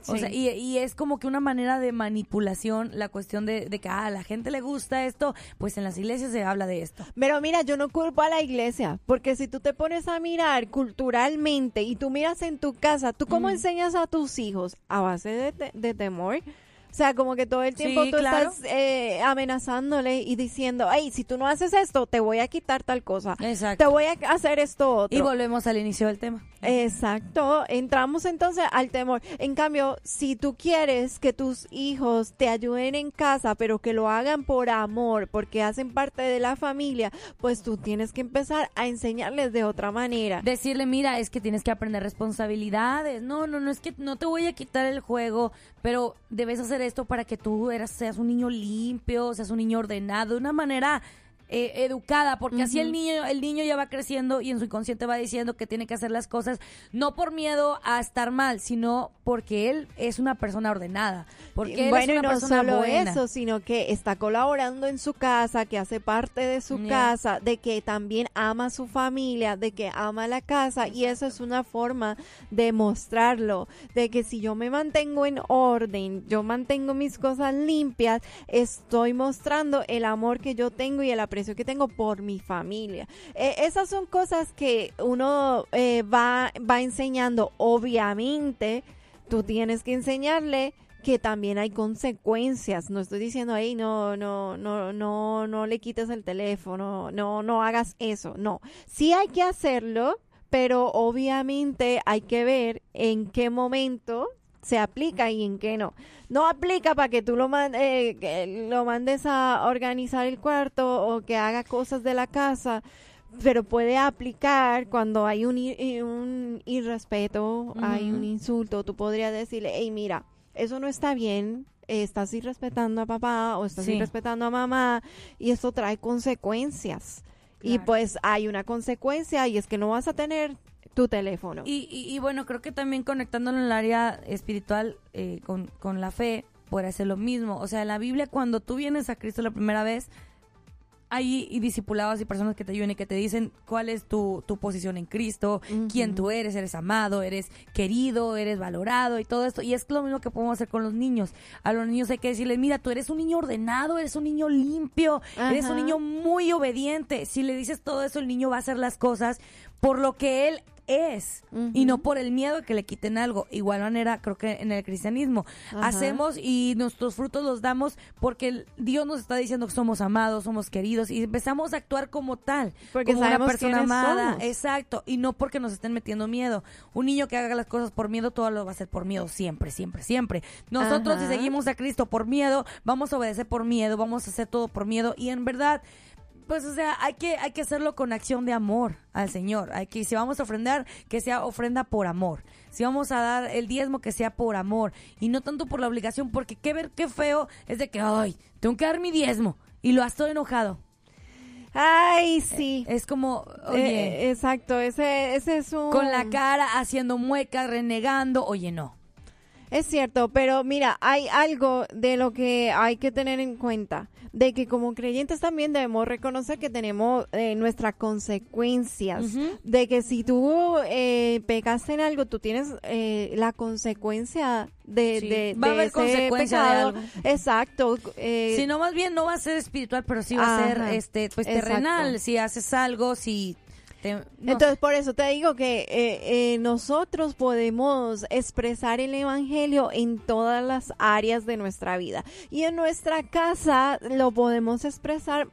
O sea, y, y es como que una manera de manipulación la cuestión de, de que ah, a la gente le gusta esto, pues en las iglesias se habla de esto. Pero mira, yo no culpo a la iglesia, porque si tú te pones a mirar culturalmente y tú miras en tu casa, ¿tú cómo enseñas a tus hijos? A base de, te- de temor. O sea, como que todo el tiempo Sí, tú claro. estás eh, amenazándole y diciendo, ay, si tú no haces esto, te voy a quitar tal cosa. Exacto. Te voy a hacer esto otro. Y volvemos al inicio del tema. Exacto, entramos entonces al temor. En cambio, si tú quieres que tus hijos te ayuden en casa, pero que lo hagan por amor, porque hacen parte de la familia, pues tú tienes que empezar a enseñarles de otra manera. Decirle, mira, es que tienes que aprender responsabilidades. No, no, no es que no te voy a quitar el juego, pero debes hacer esto para que tú eras, seas un niño limpio, seas un niño ordenado, de una manera eh, educada, porque así el niño, el niño ya va creciendo y en su inconsciente va diciendo que tiene que hacer las cosas no por miedo a estar mal, sino porque él es una persona ordenada, porque él bueno, es y una no persona solo buena. eso, sino que está colaborando en su casa, que hace parte de su Yeah. casa, de que también ama a su familia, de que ama la casa, y eso es una forma de mostrarlo, de que si yo me mantengo en orden, yo mantengo mis cosas limpias, estoy mostrando el amor que yo tengo y el aprecio que tengo por mi familia. Eh, esas son cosas que uno eh, va, va enseñando, obviamente tú tienes que enseñarle que también hay consecuencias. No estoy diciendo, ahí no, no, no, no, no le quites el teléfono, no, no hagas eso. No, sí hay que hacerlo, pero obviamente hay que ver en qué momento se aplica y en qué no. No aplica para que tú lo, man- eh, que lo mandes a organizar el cuarto o que haga cosas de la casa, pero puede aplicar cuando hay un, ir- un irrespeto, hay un insulto. Tú podrías decirle, hey, mira, eso no está bien, eh, estás irrespetando a papá o estás Sí. irrespetando a mamá y esto trae consecuencias. Y pues hay una consecuencia y es que no vas a tener tu teléfono. Y, y- y bueno, creo que también conectándolo en el área espiritual eh, con, con la fe, puede ser lo mismo. O sea, en la Biblia, cuando tú vienes a Cristo la primera vez, hay y discipulados y personas que te ayudan y que te dicen cuál es tu, tu posición en Cristo, quién tú eres, eres amado, eres querido, eres valorado y todo esto. Y es lo mismo que podemos hacer con los niños. A los niños hay que decirles, mira, tú eres un niño ordenado, eres un niño limpio, eres un niño muy obediente. Si le dices todo eso, el niño va a hacer las cosas por lo que él es y no por el miedo que le quiten algo. Igual manera, creo que en el cristianismo Ajá. hacemos y nuestros frutos los damos porque Dios nos está diciendo que somos amados, somos queridos y empezamos a actuar como tal, Porque como una persona amada, somos. exacto, y no porque nos estén metiendo miedo. Un niño que haga las cosas por miedo, todo lo va a hacer por miedo siempre, siempre, siempre. Nosotros si seguimos a Cristo por miedo, vamos a obedecer por miedo, vamos a hacer todo por miedo y en verdad pues o sea, hay que hay que hacerlo con acción de amor al Señor. Hay que si vamos a ofrendar, que sea ofrenda por amor. Si vamos a dar el diezmo que sea por amor y no tanto por la obligación, porque qué ver qué feo es de que ay, tengo que dar mi diezmo y lo estoy enojado. Ay, sí. Es como, oye, Eh, exacto, ese, ese es un... con la cara haciendo muecas, renegando, oye, no. Es cierto, pero mira, hay algo de lo que hay que tener en cuenta, de que como creyentes también debemos reconocer que tenemos eh, nuestras consecuencias, de que si tú eh, pecaste en algo, tú tienes eh, la consecuencia de, Sí, de, va a de haber ese consecuencia de pecado. algo. Exacto. eh, Si no, más bien no va a ser espiritual, pero sí va a ser este pues exacto. terrenal. Si haces algo, si te, no Entonces, por eso te digo que eh, eh, nosotros podemos expresar el Evangelio en todas las áreas de nuestra vida. Y en nuestra casa lo podemos expresar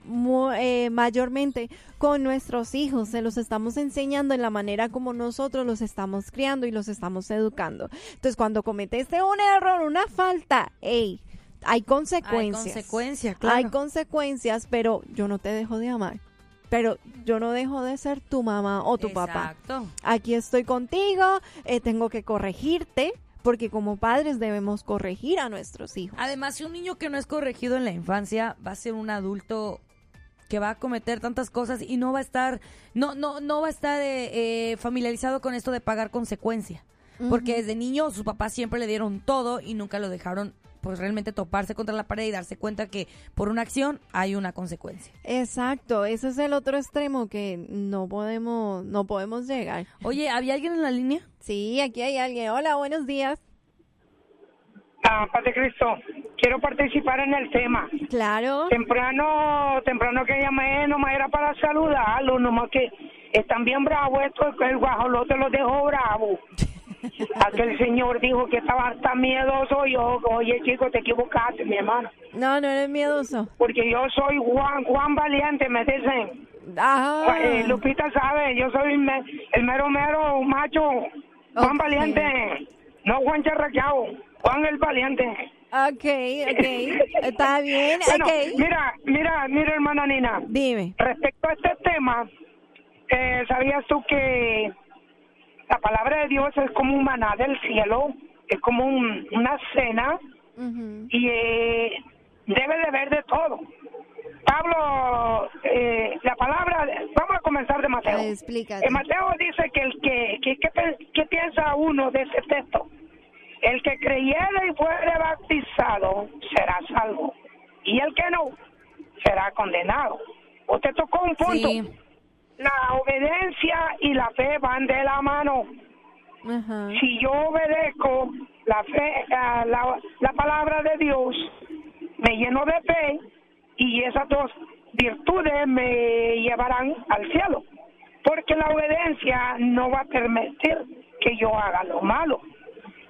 eh, mayormente con nuestros hijos. Se los estamos enseñando en la manera como nosotros los estamos criando y los estamos educando. Entonces, cuando cometiste un error, una falta, hey, hay consecuencias. Hay consecuencias, claro. Hay consecuencias, pero yo no te dejo de amar. Pero yo no dejo de ser tu mamá o tu papá. Exacto. Aquí estoy contigo, eh, tengo que corregirte, porque como padres debemos corregir a nuestros hijos. Además, si un niño que no es corregido en la infancia va a ser un adulto que va a cometer tantas cosas y no va a estar, no, no, no va a estar eh, eh, familiarizado con esto de pagar consecuencia. Porque desde niño sus papás siempre le dieron todo y nunca lo dejaron pues realmente toparse contra la pared y darse cuenta que por una acción hay una consecuencia. Exacto, ese es el otro extremo que no podemos, no podemos llegar. Oye, ¿había alguien en la línea? Sí, aquí hay alguien. Hola, buenos días. Ah, Paz de Cristo, quiero participar en el tema. Claro. Temprano, temprano que llamé, nomás era para saludarlo, nomás que están bien bravos estos, que el guajolote los dejó bravo. Aquel señor dijo que estaba tan miedoso, yo, oye chico, te equivocaste, mi hermano. No, no eres miedoso. Porque yo soy Juan, Juan Valiente, me dicen. Ah, Eh, Lupita sabe, yo soy me- el mero mero macho, Juan. Valiente, no Juan Charraqueado, Juan el Valiente. ok, ok. Está bien, Bueno, ok. mira, mira, mira, hermana Nina. Dime. Respecto a este tema, eh, ¿sabías tú que la palabra de Dios es como un maná del cielo? Es como un- una cena y eh, debe de ver de todo. Pablo, eh, la palabra, vamos a comenzar de Mateo. En Mateo dice que el que, que, que pe- ¿qué piensa uno de ese texto? El que creyere y fuere bautizado será salvo, y el que no será condenado. Usted tocó un punto. Sí. La obediencia y la fe van de la mano. Si yo obedezco la fe, la, la palabra de Dios, me lleno de fe y esas dos virtudes me llevarán al cielo. Porque la obediencia no va a permitir que yo haga lo malo.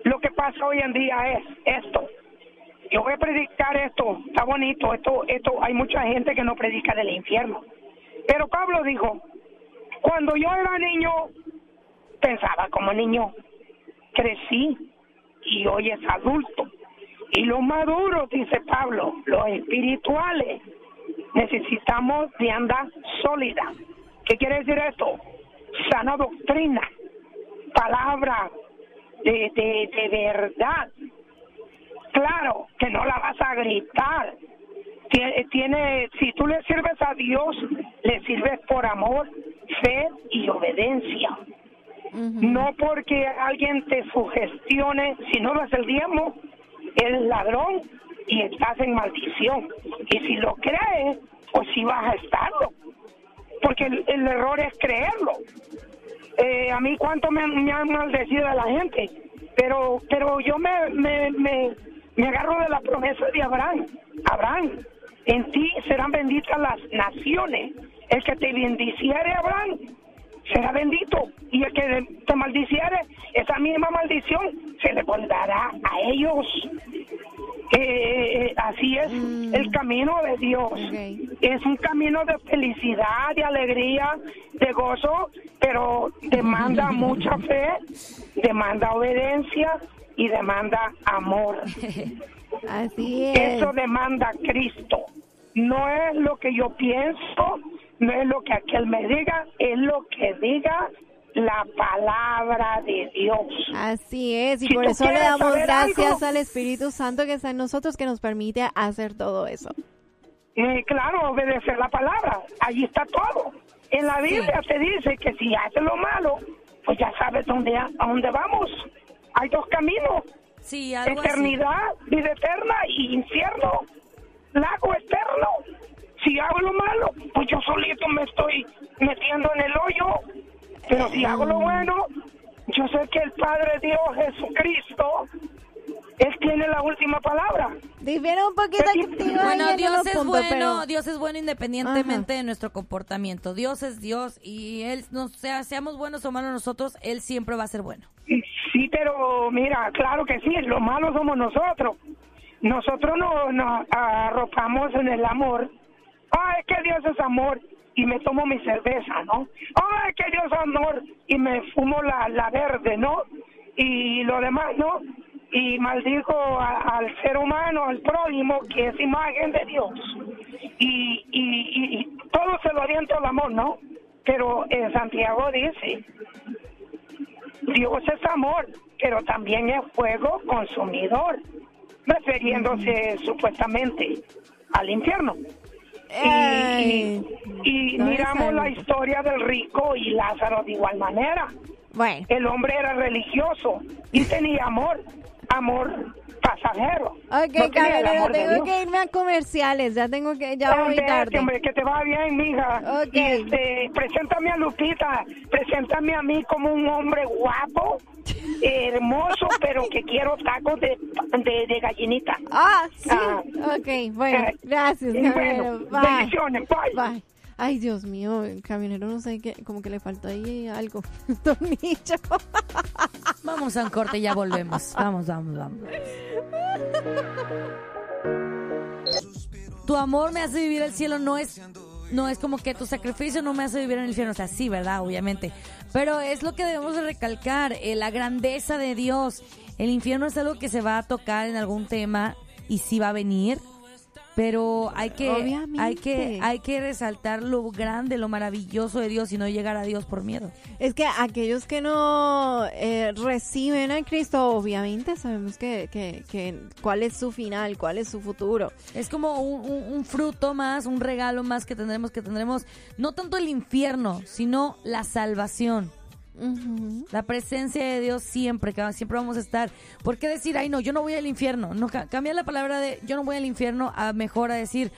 Lo que pasa hoy en día es esto. Yo voy a predicar esto, está bonito, esto, esto, hay mucha gente que no predica del infierno. Pero Pablo dijo, cuando yo era niño, pensaba como niño, crecí y hoy es adulto. Y los maduros, dice Pablo, los espirituales, necesitamos vianda sólida. ¿Qué quiere decir esto? Sana doctrina, palabra de, de, de verdad. Claro que no la vas a gritar. Tiene, tiene, si tú le sirves a Dios, le sirves por amor, fe y obediencia. No porque alguien te sugestione, si no lo hace el diezmo, el ladrón y estás en maldición. Y si lo crees, pues sí vas a estarlo. Porque el, el error es creerlo. Eh, a mí cuánto me, me han maldecido a la gente, pero pero yo me, me, me, me agarro de la promesa de Abraham. Abraham, en ti serán benditas las naciones. El que te bendiciere, Abraham, será bendito. Y el que te maldiciere, esa misma maldición se le dará a ellos. Eh, así es el camino de Dios. Es un camino de felicidad, de alegría, de gozo, pero demanda mucha fe, demanda obediencia y demanda amor. Así es. Eso demanda Cristo. No es lo que yo pienso, no es lo que aquel me diga, es lo que diga la palabra de Dios. Así es, y Si por eso le damos gracias algo- al Espíritu Santo que está en nosotros, que nos permite hacer todo eso. Eh, claro, obedecer la palabra. Allí está todo. En la Biblia te dice que si haces lo malo, pues ya sabes dónde, a dónde vamos. Hay dos caminos. Sí, algo así. Eternidad, vida eterna y infierno, lago eterno. Si hago lo malo, pues yo solito me estoy metiendo en el hoyo. Pero si hago lo bueno, yo sé que el Padre Dios Jesucristo, Él tiene la última palabra. Difiere un poquito activo Bueno, Dios es puntos, bueno, pero- Dios es bueno independientemente de nuestro comportamiento. Dios es Dios y Él, no sea, seamos buenos o malos nosotros, Él siempre va a ser bueno. Sí, pero mira, claro que sí, lo malo somos nosotros. Nosotros no- nos arropamos en el amor. Ah, es que Dios es amor y me tomo mi cerveza, ¿no? Ah, es que Dios es amor y me fumo la, la verde, ¿no? Y lo demás, ¿no? Y maldigo a- al ser humano, al prójimo, que es imagen de Dios. Y, y, y- y todo se lo aviento al amor, ¿no? Pero en Santiago dice, Dios es amor, pero también es fuego consumidor, refiriéndose supuestamente al infierno. Y, y- miramos la historia del rico y Lázaro de igual manera. Bueno, El hombre era religioso y tenía amor, amor pasajero. ok, No caballero, tengo que irme a comerciales, ya tengo que, ya voy tarde. hombre, que te va bien, mija. Ok. Este, preséntame a Lupita, preséntame a mí como un hombre guapo, hermoso, pero que quiero tacos de, de, de gallinita. Ah, sí, Ah. ok, bueno, Eh, gracias, caballero, bueno, bye. bendiciones, bye. Bye. Ay, Dios mío, el camionero no sé qué, como que le faltó ahí algo, tornillo. Vamos a un corte y ya volvemos. Vamos, vamos, vamos. Tu amor me hace vivir el cielo no es no es como que tu sacrificio no me hace vivir en el infierno, o sea, sí, ¿verdad? Obviamente. Pero es lo que debemos de recalcar, eh, la grandeza de Dios. El infierno es algo que se va a tocar en algún tema y sí va a venir, pero hay que Obviamente. hay que hay que resaltar lo grande, lo maravilloso de Dios y no llegar a Dios por miedo. Es que aquellos que no eh, reciben a Cristo, obviamente sabemos que, que, que cuál es su final, cuál es su futuro. Es como un, un- un fruto más, un regalo más que tendremos, que tendremos no tanto el infierno, sino la salvación. La presencia de Dios siempre, siempre vamos a estar. ¿Por qué decir, ay no, yo no voy al infierno? No, ca- cambia la palabra de yo no voy al infierno a mejor a decir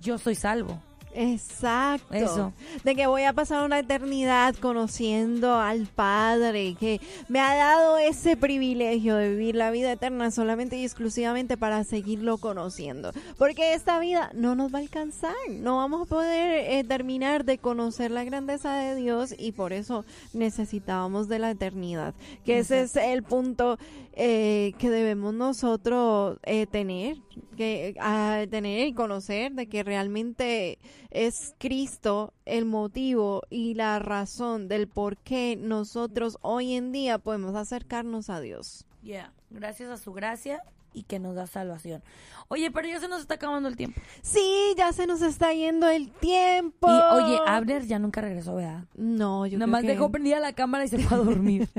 yo soy salvo. Exacto. Eso. De que voy a pasar una eternidad conociendo al Padre, que me ha dado ese privilegio de vivir la vida eterna solamente y exclusivamente para seguirlo conociendo. Porque esta vida no nos va a alcanzar, no vamos a poder eh, terminar de conocer la grandeza de Dios y por eso necesitábamos de la eternidad. Que ese es el punto eh, que debemos nosotros eh, tener, que tener y conocer de que realmente es Cristo el motivo y la razón del por qué nosotros hoy en día podemos acercarnos a Dios. Yeah. Gracias a su gracia y que nos da salvación. Oye, pero ya se nos está acabando el tiempo. Sí, ya se nos está yendo el tiempo. Y oye, Abner ya nunca regresó, ¿verdad? No, yo Nada más que- dejó prendida la cámara y se fue a dormir.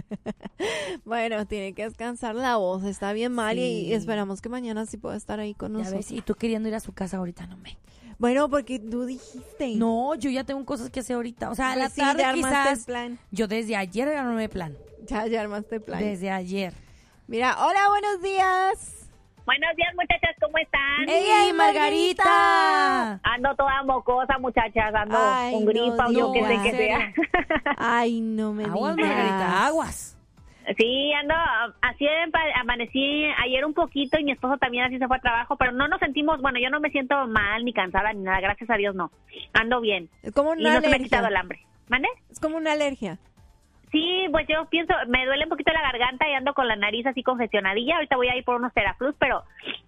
Bueno, tiene que descansar la voz, está bien mal Sí. y esperamos que mañana sí pueda estar ahí con ya nosotros. ves, y tú queriendo ir a su casa ahorita, no me. Bueno, porque tú dijiste. No, yo ya tengo cosas que hacer ahorita. O sea, a la sí, tarde ya el quizás. plan. Yo desde ayer armé plan. Ya, ya armaste plan. Desde ayer. Mira, hola, buenos días. Buenos días, muchachas, ¿cómo están? ¡Ey, Margarita! Ando toda mocosa, muchachas, ando Ay, con no gripa o yo qué sé qué sea. Ay, no me Aguas, digas. Margarita, aguas. Sí, ando, así amanecí ayer un poquito y mi esposo también así se fue a trabajo, pero no nos sentimos, bueno, yo no me siento mal ni cansada ni nada, gracias a Dios no. Ando bien. Es como Y una no se me ha quitado el hambre. ¿Mande? Es como una alergia. Sí, pues yo pienso, me duele un poquito la garganta y ando con la nariz así congestionadilla. Ahorita voy a ir por unos Teraflus, pero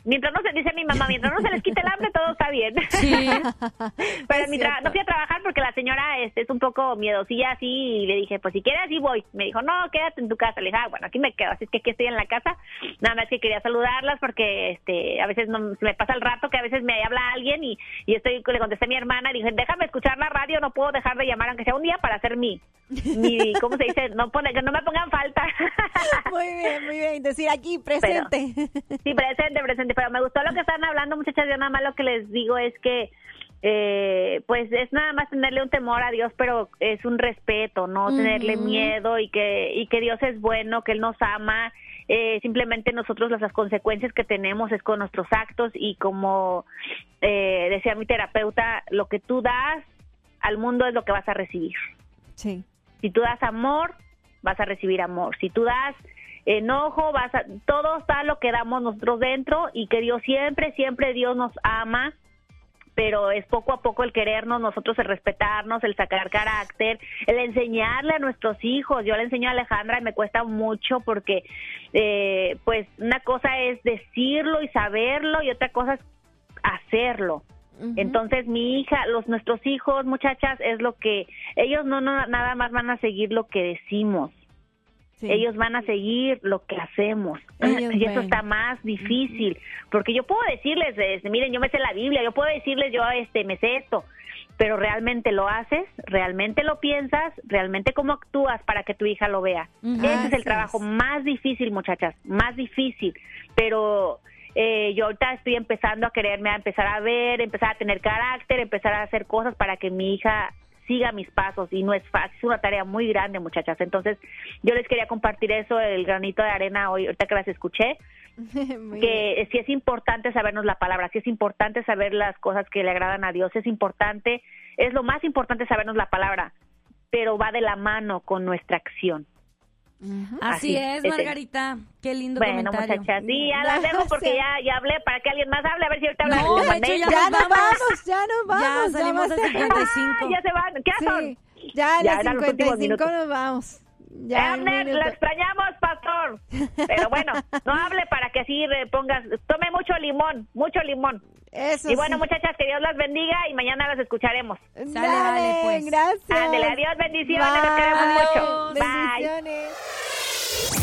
mientras no se dice mi mamá, mientras no se les quite el hambre, todo está bien. Sí. pero Es mi no fui a trabajar porque la señora este, es un poco miedosilla así y le dije, pues si quieres así voy. Me dijo, no, quédate en tu casa. Le dije, ah, bueno, aquí me quedo. Así es que aquí estoy en la casa. Nada más que quería saludarlas porque este a veces no, me pasa el rato que a veces me habla alguien y, y estoy le contesté a mi hermana y dije, déjame escuchar la radio, no puedo dejar de llamar aunque sea un día para hacer mi, mi ¿cómo se dice? No pone, que no me pongan falta. Muy bien, muy bien. Decir aquí presente. Sí, presente, presente. Pero me gustó lo que están hablando, muchachas. Yo nada más lo que les digo es que, eh, pues es nada más tenerle un temor a Dios, pero es un respeto, no tenerle miedo y que, y que Dios es bueno, que Él nos ama. Eh, simplemente nosotros las, las consecuencias que tenemos es con nuestros actos y como eh, decía mi terapeuta, lo que tú das al mundo es lo que vas a recibir. Sí. Si tú das amor, vas a recibir amor. Si tú das enojo, vas a todo está lo que damos nosotros dentro y que Dios siempre, siempre Dios nos ama, pero es poco a poco el querernos, nosotros el respetarnos, el sacar carácter, el enseñarle a nuestros hijos. Yo le enseño a Alejandra y me cuesta mucho porque, eh, pues, una cosa es decirlo y saberlo y otra cosa es hacerlo. Entonces mi hija, los nuestros hijos, muchachas, es lo que ellos no, no nada más van a seguir lo que decimos. Sí. Ellos van a seguir lo que hacemos. Ellos y eso ven. está más difícil, porque yo puedo decirles, este, miren, yo me sé la Biblia, yo puedo decirles, yo este me sé esto, pero realmente lo haces, realmente lo piensas, realmente cómo actúas para que tu hija lo vea. Ese es el trabajo es. más difícil, muchachas, más difícil, pero eh, yo ahorita estoy empezando a quererme, a empezar a ver, empezar a tener carácter, empezar a hacer cosas para que mi hija siga mis pasos y no es fácil, es una tarea muy grande, muchachas. Entonces, yo les quería compartir eso, el granito de arena hoy, ahorita que las escuché, que sí es importante sabernos la palabra, sí es importante saber las cosas que le agradan a Dios, es importante, es lo más importante sabernos la palabra, pero va de la mano con nuestra acción. Así, Así, es. Margarita. Qué lindo Bueno, comentario. muchachas, sí, ya las dejo porque ya, ya hablé para que alguien más hable, a ver si ahorita habla. No, de hecho, ya Ya nos vamos. vamos, ya nos vamos. Ya salimos va a al ser- 55. Ah, ya se van, ¿qué son? Sí, ya a Ya las eran los últimos 55 minutos. nos vamos. Ya Abner, lo extrañamos, pastor. Pero bueno, no hable para que así pongas, tome mucho limón, mucho limón. Eso Y bueno, sí. muchachas, que Dios las bendiga y mañana las escucharemos. Dale, vale, pues. gracias. Ándele, adiós, bendiciones, Bye. los queremos mucho. Bye.